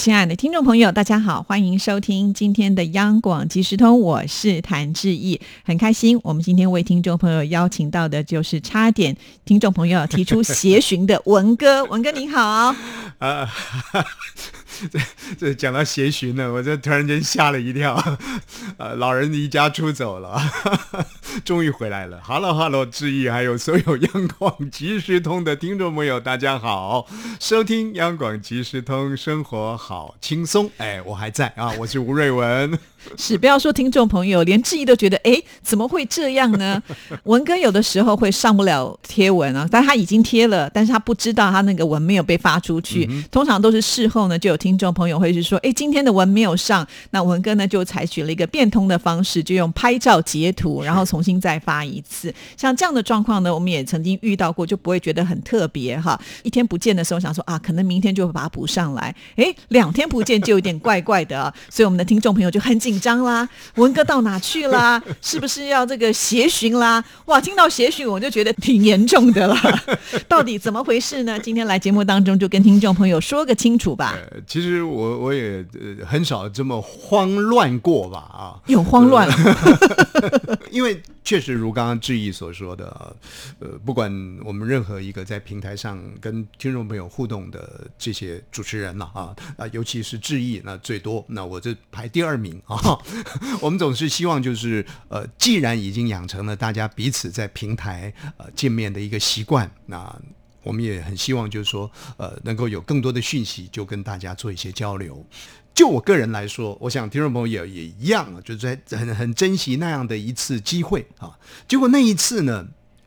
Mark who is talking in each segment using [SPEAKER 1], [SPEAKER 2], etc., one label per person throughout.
[SPEAKER 1] 亲爱的听众朋友，大家好，欢迎收听今天的央广即时通，我是谭志毅，很开心，我们今天为听众朋友邀请到的就是差点听众朋友提出协寻的文哥，文哥您好。啊，
[SPEAKER 2] 这 这讲到协寻呢，我这突然间吓了一跳，呃，老人离家出走了，终于回来了。Hello，Hello，志毅，还有所有央广即时通的听众朋友，大家好，收听央广即时通，生活好轻松。哎，我还在啊，我是吴瑞文。
[SPEAKER 1] 是，不要说听众朋友，连志毅都觉得，哎，怎么会这样呢？文哥有的时候会上不了贴文啊，但他已经贴了，但是他不知道他那个文没有被发出去。通常都是事后呢，就有听众朋友会是说，哎，今天的文没有上，那文哥呢就采取了一个变通的方式，就用拍照截图，然后重新再发一次。像这样的状况呢，我们也曾经遇到过，就不会觉得很特别哈。一天不见的时候，想说啊，可能明天就会把它补上来。哎，两天不见就有点怪怪的啊，所以我们的听众朋友就很紧。张啦，文哥到哪去啦？是不是要这个协寻啦？哇，听到协寻我就觉得挺严重的了。到底怎么回事呢？今天来节目当中就跟听众朋友说个清楚吧。
[SPEAKER 2] 其实我我也很少这么慌乱过吧啊，
[SPEAKER 1] 有慌乱，
[SPEAKER 2] 因为。确实如刚刚志毅所说的，呃，不管我们任何一个在平台上跟听众朋友互动的这些主持人了啊啊，尤其是志毅那最多，那我这排第二名啊。我们总是希望就是呃，既然已经养成了大家彼此在平台呃见面的一个习惯，那我们也很希望就是说呃，能够有更多的讯息就跟大家做一些交流。就我个人来说，我想听众朋友也也一样啊，就是在很很珍惜那样的一次机会啊。结果那一次呢，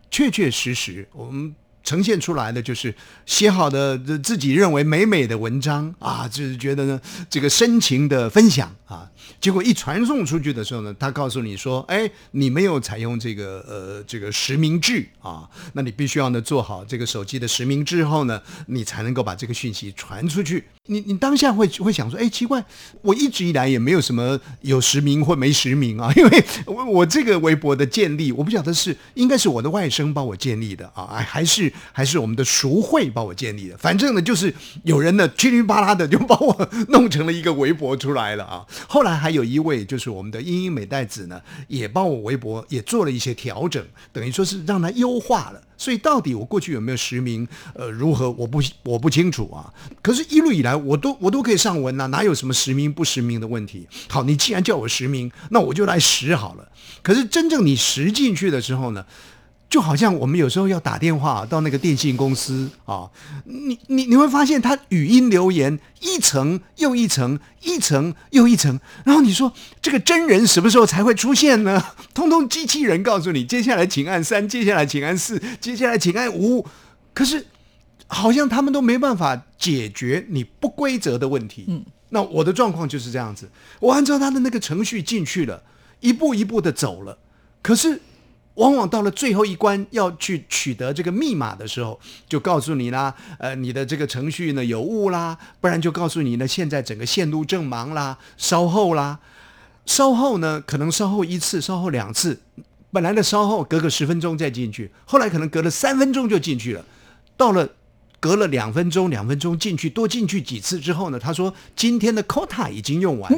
[SPEAKER 2] 确确实实我们。呈现出来的就是写好的自己认为美美的文章啊，就是觉得呢这个深情的分享啊，结果一传送出去的时候呢，他告诉你说，哎，你没有采用这个呃这个实名制啊，那你必须要呢做好这个手机的实名制后呢，你才能够把这个讯息传出去。你你当下会会想说，哎，奇怪，我一直以来也没有什么有实名或没实名啊，因为我我这个微博的建立，我不晓得是应该是我的外甥帮我建立的啊，还是。还是我们的熟会帮我建立的，反正呢，就是有人呢噼里啪啦的就把我弄成了一个微博出来了啊。后来还有一位就是我们的英英美代子呢，也帮我微博也做了一些调整，等于说是让它优化了。所以到底我过去有没有实名，呃，如何我不我不清楚啊。可是，一路以来我都我都可以上文呐，哪有什么实名不实名的问题？好，你既然叫我实名，那我就来实好了。可是真正你实进去的时候呢？就好像我们有时候要打电话到那个电信公司啊，你你你会发现他语音留言一层又一层，一层又一层，然后你说这个真人什么时候才会出现呢？通通机器人告诉你，接下来请按三，接下来请按四，接下来请按五，可是好像他们都没办法解决你不规则的问题。嗯，那我的状况就是这样子，我按照他的那个程序进去了，一步一步的走了，可是。往往到了最后一关要去取得这个密码的时候，就告诉你啦，呃，你的这个程序呢有误啦，不然就告诉你呢，现在整个线路正忙啦，稍后啦，稍后呢可能稍后一次，稍后两次，本来的稍后隔个十分钟再进去，后来可能隔了三分钟就进去了，到了。隔了两分钟，两分钟进去多进去几次之后呢？他说今天的 quota 已经用完了，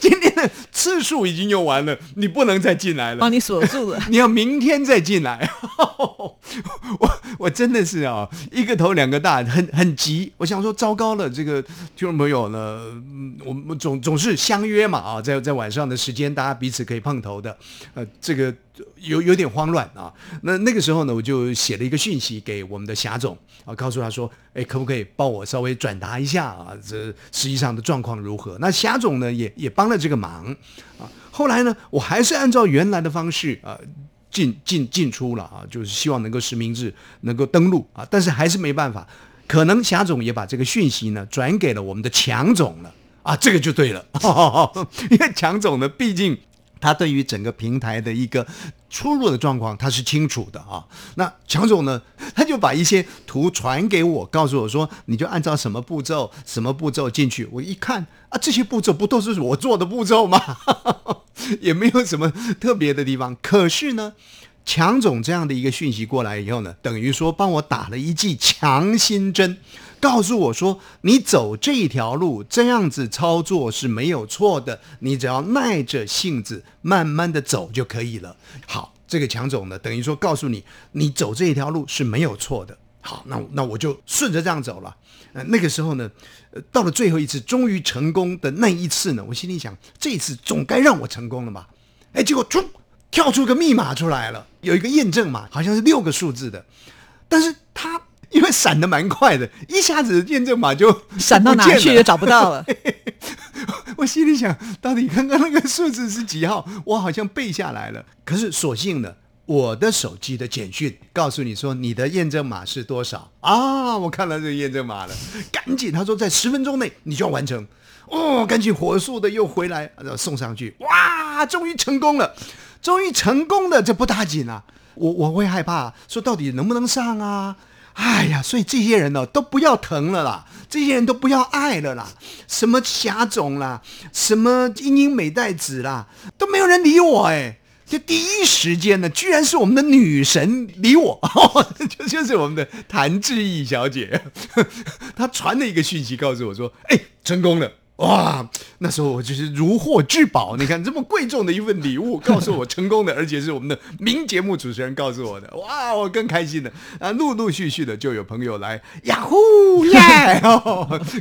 [SPEAKER 2] 今 天次数已经用完了，你不能再进来了，
[SPEAKER 1] 帮你锁住了，
[SPEAKER 2] 你要明天再进来。我我真的是啊，一个头两个大，很很急。我想说，糟糕了，这个听众朋友呢，我们总总是相约嘛啊，在在晚上的时间，大家彼此可以碰头的，呃，这个。有有点慌乱啊，那那个时候呢，我就写了一个讯息给我们的霞总啊，告诉他说，哎，可不可以帮我稍微转达一下啊？这实际上的状况如何？那霞总呢，也也帮了这个忙啊。后来呢，我还是按照原来的方式啊，进进进出了啊，就是希望能够实名制能够登录啊，但是还是没办法，可能霞总也把这个讯息呢转给了我们的强总了啊，这个就对了，因为强总呢，毕竟。他对于整个平台的一个出入的状况，他是清楚的啊。那强总呢，他就把一些图传给我，告诉我说，你就按照什么步骤、什么步骤进去。我一看啊，这些步骤不都是我做的步骤吗？也没有什么特别的地方。可是呢，强总这样的一个讯息过来以后呢，等于说帮我打了一剂强心针。告诉我说，你走这一条路这样子操作是没有错的，你只要耐着性子慢慢的走就可以了。好，这个强总呢，等于说告诉你，你走这一条路是没有错的。好，那那我就顺着这样走了。呃，那个时候呢，呃，到了最后一次终于成功的那一次呢，我心里想，这一次总该让我成功了吧？哎，结果突跳出个密码出来了，有一个验证码，好像是六个数字的，但是它。因为闪的蛮快的，一下子验证码就
[SPEAKER 1] 闪到哪去也找不到了。
[SPEAKER 2] 我心里想，到底刚刚那个数字是几号？我好像背下来了。可是所幸呢，我的手机的简讯告诉你说你的验证码是多少啊？我看了这个验证码了，赶紧他说在十分钟内你就要完成哦，赶紧火速的又回来送上去。哇，终于成功了，终于成功了，这不打紧啊！我我会害怕，说到底能不能上啊？哎呀，所以这些人呢，都不要疼了啦，这些人都不要爱了啦，什么霞总啦，什么英英美代子啦，都没有人理我哎。就第一时间呢，居然是我们的女神理我，就就是我们的谭志毅小姐，她传了一个讯息告诉我说：“哎，成功了。”哇，那时候我就是如获至宝。你看这么贵重的一份礼物，告诉我成功的，而且是我们的名节目主持人告诉我的。哇，我更开心了啊！陆陆续续的就有朋友来呀呼 耶，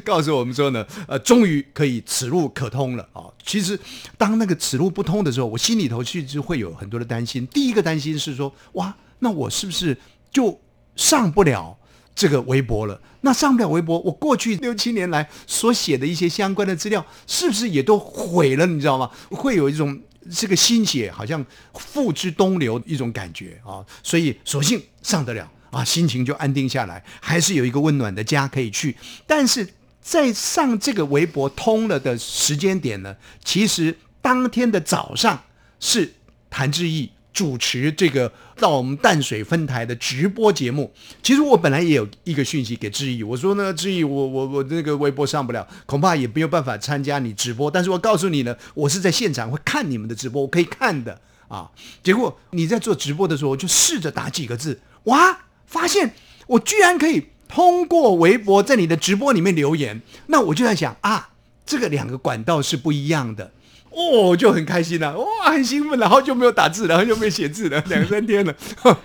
[SPEAKER 2] 告诉我们说呢，呃，终于可以此路可通了啊。其实当那个此路不通的时候，我心里头其实会有很多的担心。第一个担心是说，哇，那我是不是就上不了？这个微博了，那上不了微博，我过去六七年来所写的一些相关的资料，是不是也都毁了？你知道吗？会有一种这个心血好像付之东流一种感觉啊，所以索性上得了啊，心情就安定下来，还是有一个温暖的家可以去。但是在上这个微博通了的时间点呢，其实当天的早上是谭志毅。主持这个到我们淡水分台的直播节目，其实我本来也有一个讯息给志毅，我说呢，志毅，我我我那个微博上不了，恐怕也没有办法参加你直播，但是我告诉你呢，我是在现场会看你们的直播，我可以看的啊。结果你在做直播的时候，就试着打几个字，哇，发现我居然可以通过微博在你的直播里面留言，那我就在想啊，这个两个管道是不一样的。哦，就很开心了，哇，很兴奋了，好久没有打字了，好久没有写字了，两三天了，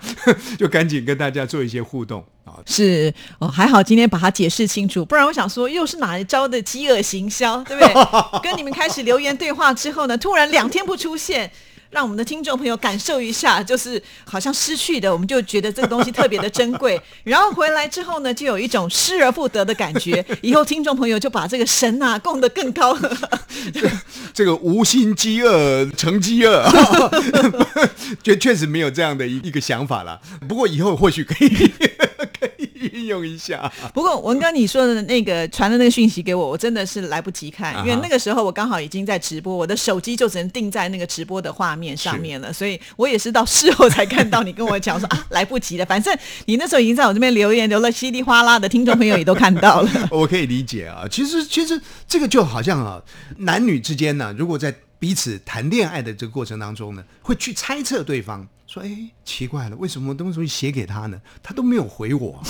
[SPEAKER 2] 就赶紧跟大家做一些互动啊。
[SPEAKER 1] 是哦，还好今天把它解释清楚，不然我想说又是哪一招的饥饿行销，对不对？跟你们开始留言对话之后呢，突然两天不出现。让我们的听众朋友感受一下，就是好像失去的，我们就觉得这个东西特别的珍贵。然后回来之后呢，就有一种失而复得的感觉。以后听众朋友就把这个神啊供得更高。
[SPEAKER 2] 这个无心饥饿成饥饿，确确实没有这样的一一个想法了。不过以后或许可以用一下。
[SPEAKER 1] 不过文哥你说的那个传的那个讯息给我，我真的是来不及看，因为那个时候我刚好已经在直播，我的手机就只能定在那个直播的画面。面上面了，所以我也是到事后才看到你跟我讲说 啊，来不及了。反正你那时候已经在我这边留言留了稀里哗啦的，听众朋友也都看到了。
[SPEAKER 2] 我可以理解啊，其实其实这个就好像啊，男女之间呢，如果在彼此谈恋爱的这个过程当中呢，会去猜测对方，说哎，奇怪了，为什么东西写给他呢？他都没有回我。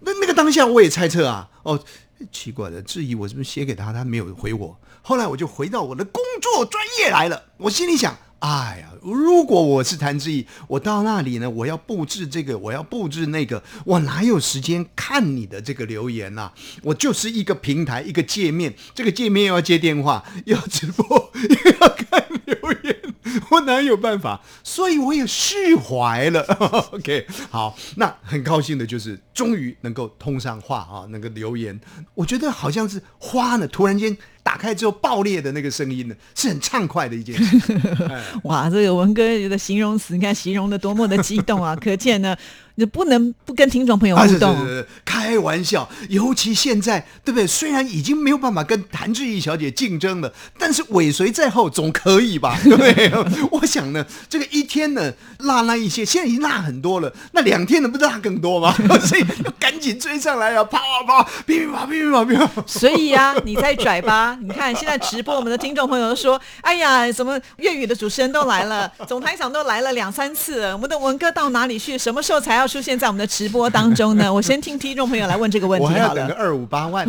[SPEAKER 2] 那那个当下我也猜测啊，哦，奇怪的，质疑我是不是写给他，他没有回我。后来我就回到我的工作专业来了，我心里想。哎呀，如果我是谭志毅，我到那里呢，我要布置这个，我要布置那个，我哪有时间看你的这个留言呐？我就是一个平台，一个界面，这个界面又要接电话，又要直播，又要看留言，我哪有办法？所以我也释怀了。OK，好，那很高兴的就是终于能够通上话啊，能够留言，我觉得好像是花呢，突然间。打开之后爆裂的那个声音呢，是很畅快的一件事。
[SPEAKER 1] 哇，这个文哥的形容词，你看形容的多么的激动啊！可见呢。你不能不跟听众朋友互动。
[SPEAKER 2] 开玩笑，尤其现在，对不对？虽然已经没有办法跟谭志毅小姐竞争了，但是尾随在后总可以吧？对 不对？我想呢，这个一天呢落那一些，现在已经落很多了。那两天能不落更多吗？所以要赶紧追上来啊！跑啊跑，噼噼啪噼噼啪噼啪。
[SPEAKER 1] 所以啊，你在拽吧？你看现在直播，我们的听众朋友都说：“哎呀，怎么粤语的主持人都来了，总台长都来了两三次，我们的文哥到哪里去？什么时候才要？”出现在我们的直播当中呢？我先听听众朋友来问这个问题好了。
[SPEAKER 2] 我还要等个二五八万，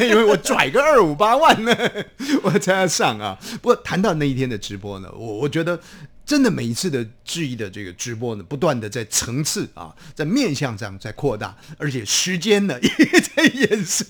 [SPEAKER 2] 因为我拽个二五八万呢，我才要上啊。不过谈到那一天的直播呢，我我觉得。真的每一次的质疑的这个直播呢，不断的在层次啊，在面向上在扩大，而且时间呢也在延伸，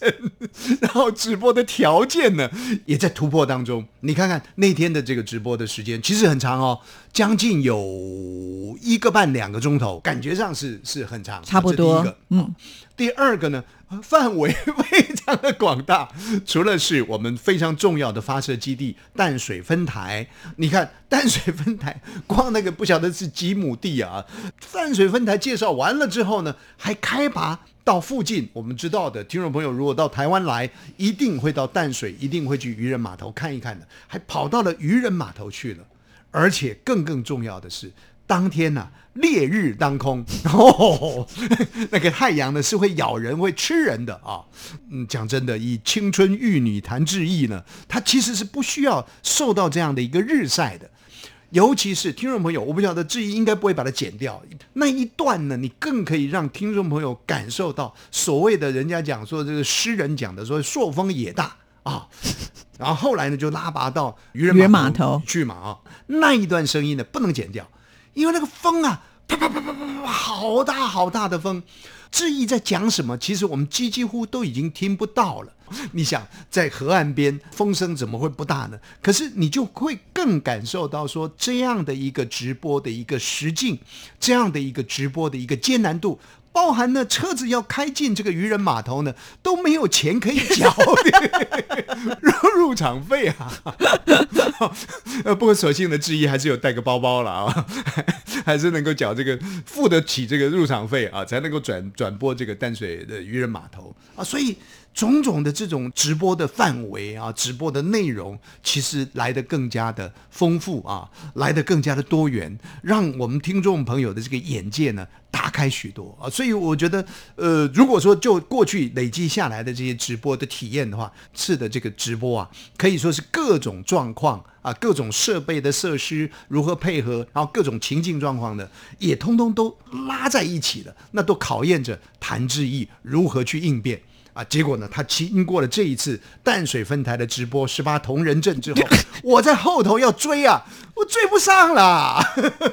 [SPEAKER 2] 然后直播的条件呢也在突破当中。你看看那天的这个直播的时间其实很长哦，将近有一个半两个钟头，感觉上是是很长，
[SPEAKER 1] 差不多。第一个嗯，
[SPEAKER 2] 第二个呢？范围非常的广大，除了是我们非常重要的发射基地淡水分台，你看淡水分台光那个不晓得是几亩地啊。淡水分台介绍完了之后呢，还开拔到附近，我们知道的听众朋友如果到台湾来，一定会到淡水，一定会去渔人码头看一看的，还跑到了渔人码头去了，而且更更重要的是。当天呐，烈日当空，哦，那个太阳呢是会咬人、会吃人的啊。嗯，讲真的，以青春玉女谭志毅呢，她其实是不需要受到这样的一个日晒的。尤其是听众朋友，我不晓得志毅应该不会把它剪掉那一段呢，你更可以让听众朋友感受到所谓的人家讲说这个诗人讲的说朔风也大啊。然后后来呢就拉拔到渔人码头去嘛啊，那一段声音呢不能剪掉。因为那个风啊，啪啪啪啪啪啪，好大好大的风。志毅在讲什么？其实我们几几乎都已经听不到了。你想，在河岸边，风声怎么会不大呢？可是你就会更感受到说，这样的一个直播的一个实境，这样的一个直播的一个艰难度。包含呢，车子要开进这个渔人码头呢，都没有钱可以缴 入入场费啊。呃，不过所幸的志毅还是有带个包包了啊，还是能够缴这个付得起这个入场费啊，才能够转转播这个淡水的渔人码头啊，所以。种种的这种直播的范围啊，直播的内容，其实来的更加的丰富啊，来的更加的多元，让我们听众朋友的这个眼界呢打开许多啊。所以我觉得，呃，如果说就过去累积下来的这些直播的体验的话，次的这个直播啊，可以说是各种状况啊，各种设备的设施如何配合，然后各种情境状况的，也通通都拉在一起的，那都考验着谭志毅如何去应变。啊，结果呢？他经过了这一次淡水分台的直播十八同人阵之后，我在后头要追啊，我追不上了。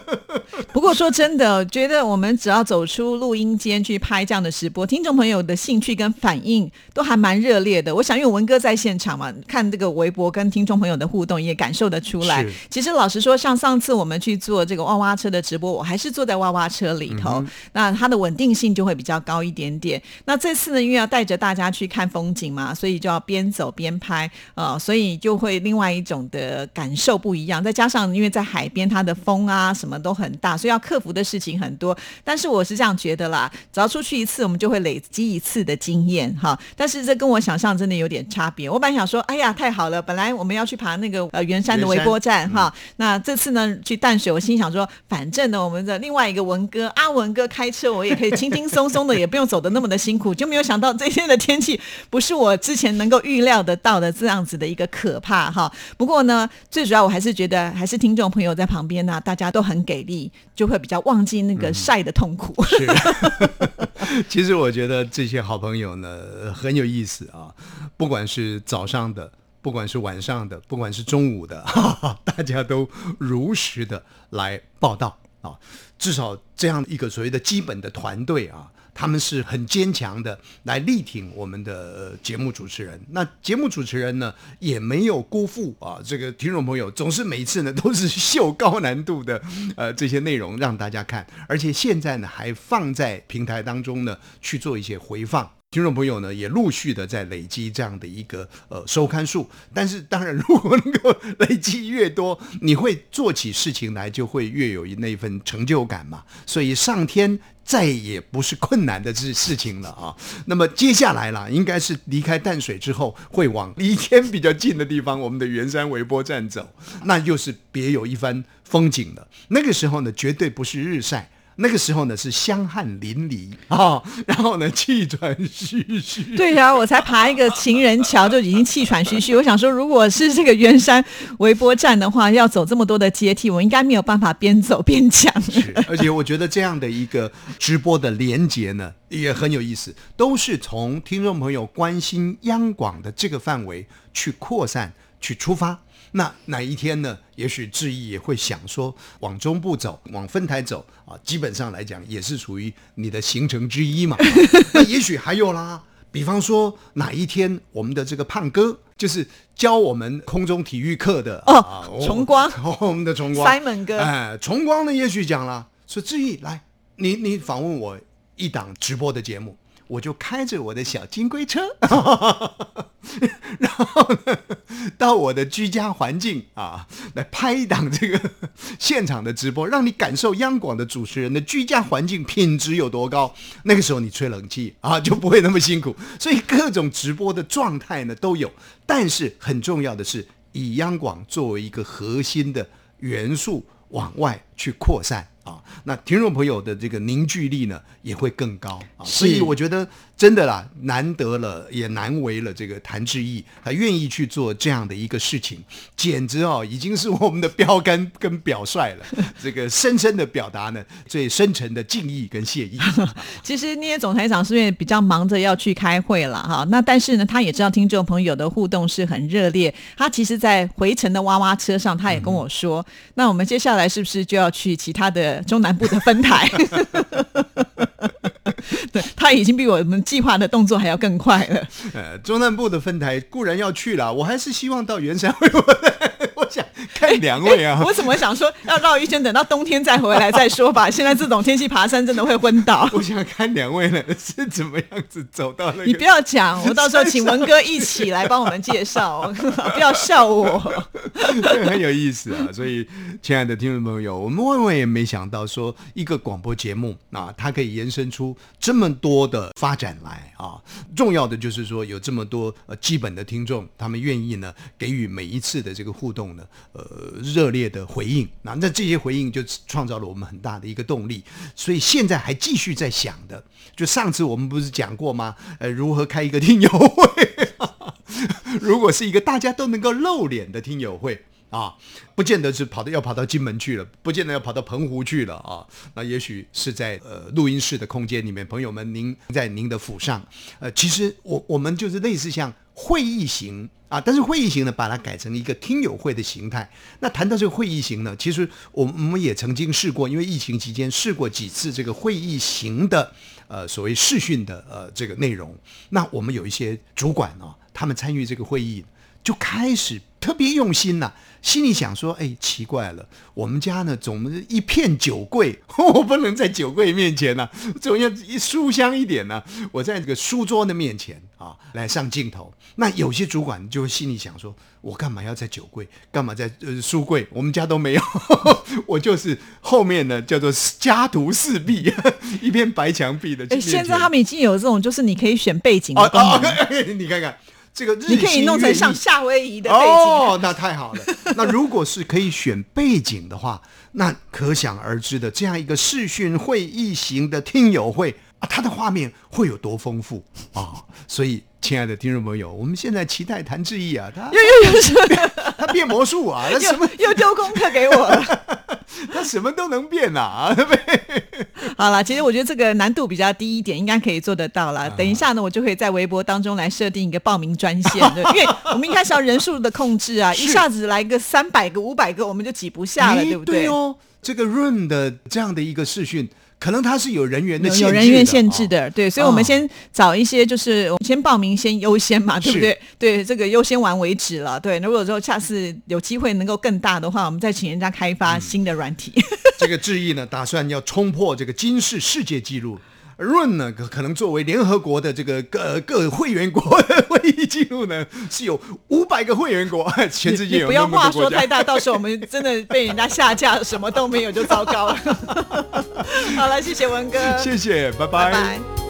[SPEAKER 1] 不过说真的，觉得我们只要走出录音间去拍这样的直播，听众朋友的兴趣跟反应都还蛮热烈的。我想，因为文哥在现场嘛，看这个微博跟听众朋友的互动，也感受得出来。其实老实说，像上次我们去做这个娃娃车的直播，我还是坐在娃娃车里头，那它的稳定性就会比较高一点点。那这次呢，因为要带着大大家去看风景嘛，所以就要边走边拍啊，所以就会另外一种的感受不一样。再加上因为在海边，它的风啊什么都很大，所以要克服的事情很多。但是我是这样觉得啦，只要出去一次，我们就会累积一次的经验哈。但是这跟我想象真的有点差别。我本来想说，哎呀，太好了，本来我们要去爬那个呃圆山的微波站哈，那这次呢去淡水，我心想说，反正呢我们的另外一个文哥阿文哥开车，我也可以轻轻松松的，也不用走的那么的辛苦，就没有想到这天的。天气不是我之前能够预料得到的这样子的一个可怕哈。不过呢，最主要我还是觉得，还是听众朋友在旁边呢，大家都很给力，就会比较忘记那个晒的痛苦。
[SPEAKER 2] 是，其实我觉得这些好朋友呢很有意思啊，不管是早上的，不管是晚上的，不管是中午的，大家都如实的来报道啊。至少这样一个所谓的基本的团队啊。他们是很坚强的来力挺我们的节目主持人，那节目主持人呢也没有辜负啊这个听众朋友，总是每次呢都是秀高难度的呃这些内容让大家看，而且现在呢还放在平台当中呢去做一些回放。听众朋友呢也陆续的在累积这样的一个呃收看数。但是当然，如果能够累积越多，你会做起事情来就会越有那份成就感嘛。所以上天。再也不是困难的事事情了啊！那么接下来啦，应该是离开淡水之后，会往离天比较近的地方，我们的圆山微波站走，那又是别有一番风景了。那个时候呢，绝对不是日晒。那个时候呢是香汗淋漓啊，然后呢气喘吁吁。
[SPEAKER 1] 对呀，我才爬一个情人桥就已经气喘吁吁。我想说，如果是这个圆山微波站的话，要走这么多的阶梯，我应该没有办法边走边讲。
[SPEAKER 2] 是，而且我觉得这样的一个直播的连接呢，也很有意思，都是从听众朋友关心央广的这个范围去扩散、去出发。那哪一天呢？也许志毅也会想说，往中部走，往分台走啊，基本上来讲也是属于你的行程之一嘛。那也许还有啦，比方说哪一天我们的这个胖哥，就是教我们空中体育课的
[SPEAKER 1] 哦，崇光，
[SPEAKER 2] 我们的崇光
[SPEAKER 1] ，Simon 哥，
[SPEAKER 2] 哎，崇光呢，也许讲了，说志毅来，你你访问我一档直播的节目。我就开着我的小金龟车，然后，到我的居家环境啊，来拍一档这个现场的直播，让你感受央广的主持人的居家环境品质有多高。那个时候你吹冷气啊，就不会那么辛苦。所以各种直播的状态呢都有，但是很重要的是以央广作为一个核心的元素往外去扩散。啊，那听众朋友的这个凝聚力呢也会更高啊，所以我觉得真的啦，难得了也难为了这个谭志毅，他愿意去做这样的一个事情，简直哦已经是我们的标杆跟表率了。这个深深的表达呢最深沉的敬意跟谢意。
[SPEAKER 1] 其实那些总台长是因为比较忙着要去开会了哈，那但是呢他也知道听众朋友的互动是很热烈，他其实在回程的娃娃车上他也跟我说，那我们接下来是不是就要去其他的？中南部的分台，对他已经比我们计划的动作还要更快了。
[SPEAKER 2] 呃，中南部的分台固然要去了，我还是希望到圆山会。看两位啊！
[SPEAKER 1] 我怎么想说要绕一圈，等到冬天再回来再说吧。现在这种天气爬山真的会昏倒。
[SPEAKER 2] 我想看两位呢是怎么样子走到那个。
[SPEAKER 1] 你不要讲，我到时候请文哥一起来帮我们介绍，不要笑我。
[SPEAKER 2] 很有意思啊！所以，亲爱的听众朋友，我们万万也没想到说一个广播节目啊，它可以延伸出这么多的发展来啊。重要的就是说有这么多呃基本的听众，他们愿意呢给予每一次的这个互动。呢，呃，热烈的回应，那那这些回应就创造了我们很大的一个动力，所以现在还继续在想的，就上次我们不是讲过吗？呃，如何开一个听友会？如果是一个大家都能够露脸的听友会啊，不见得是跑到要跑到金门去了，不见得要跑到澎湖去了啊，那也许是在呃录音室的空间里面，朋友们，您在您的府上，呃，其实我我们就是类似像会议型。啊，但是会议型呢，把它改成一个听友会的形态。那谈到这个会议型呢，其实我我们也曾经试过，因为疫情期间试过几次这个会议型的呃所谓视讯的呃这个内容。那我们有一些主管哦，他们参与这个会议就开始特别用心呐。心里想说：“哎，奇怪了，我们家呢总是一片酒柜，我不能在酒柜面前呢，总要一书香一点呢。我在这个书桌的面前啊，来上镜头。那有些主管就心里想说：我干嘛要在酒柜？干嘛在呃书柜？我们家都没有，我就是后面呢叫做家徒四壁，一片白墙壁的。哎，
[SPEAKER 1] 现在他们已经有这种，就是你可以选背景的功
[SPEAKER 2] 能。你看看。”这个
[SPEAKER 1] 你可以弄成像夏威夷的背景哦，
[SPEAKER 2] 那太好了。那如果是可以选背景的话，那可想而知的这样一个视讯会议型的听友会啊，它的画面会有多丰富啊！所以，亲爱的听众朋友，我们现在期待谭志毅啊，他
[SPEAKER 1] 又又又是
[SPEAKER 2] 他变魔术啊，他什么
[SPEAKER 1] 又丢功课给我了。
[SPEAKER 2] 他什么都能变呐，
[SPEAKER 1] 好了，其实我觉得这个难度比较低一点，应该可以做得到了。等一下呢，我就可以在微博当中来设定一个报名专线，对，因为我们应该是要人数的控制啊，一下子来个三百个、五百个，我们就挤不下了，对不对？
[SPEAKER 2] 对哦，这个润的这样的一个视讯。可能它是有人员的
[SPEAKER 1] 有人员限制的，对，所以我们先找一些，就是我们先报名先优先嘛，对不对？对，这个优先完为止了。对，如果说下次有机会能够更大的话，我们再请人家开发新的软体。
[SPEAKER 2] 这个智毅呢，打算要冲破这个金氏世界纪录。润呢，可可能作为联合国的这个各各会员国的会议记录呢，是有五百个会员国，全世界有
[SPEAKER 1] 你不要话。说太大，到时候我们真的被人家下架，什么都没有就糟糕了。好了，谢谢文哥，
[SPEAKER 2] 谢谢，拜
[SPEAKER 1] 拜拜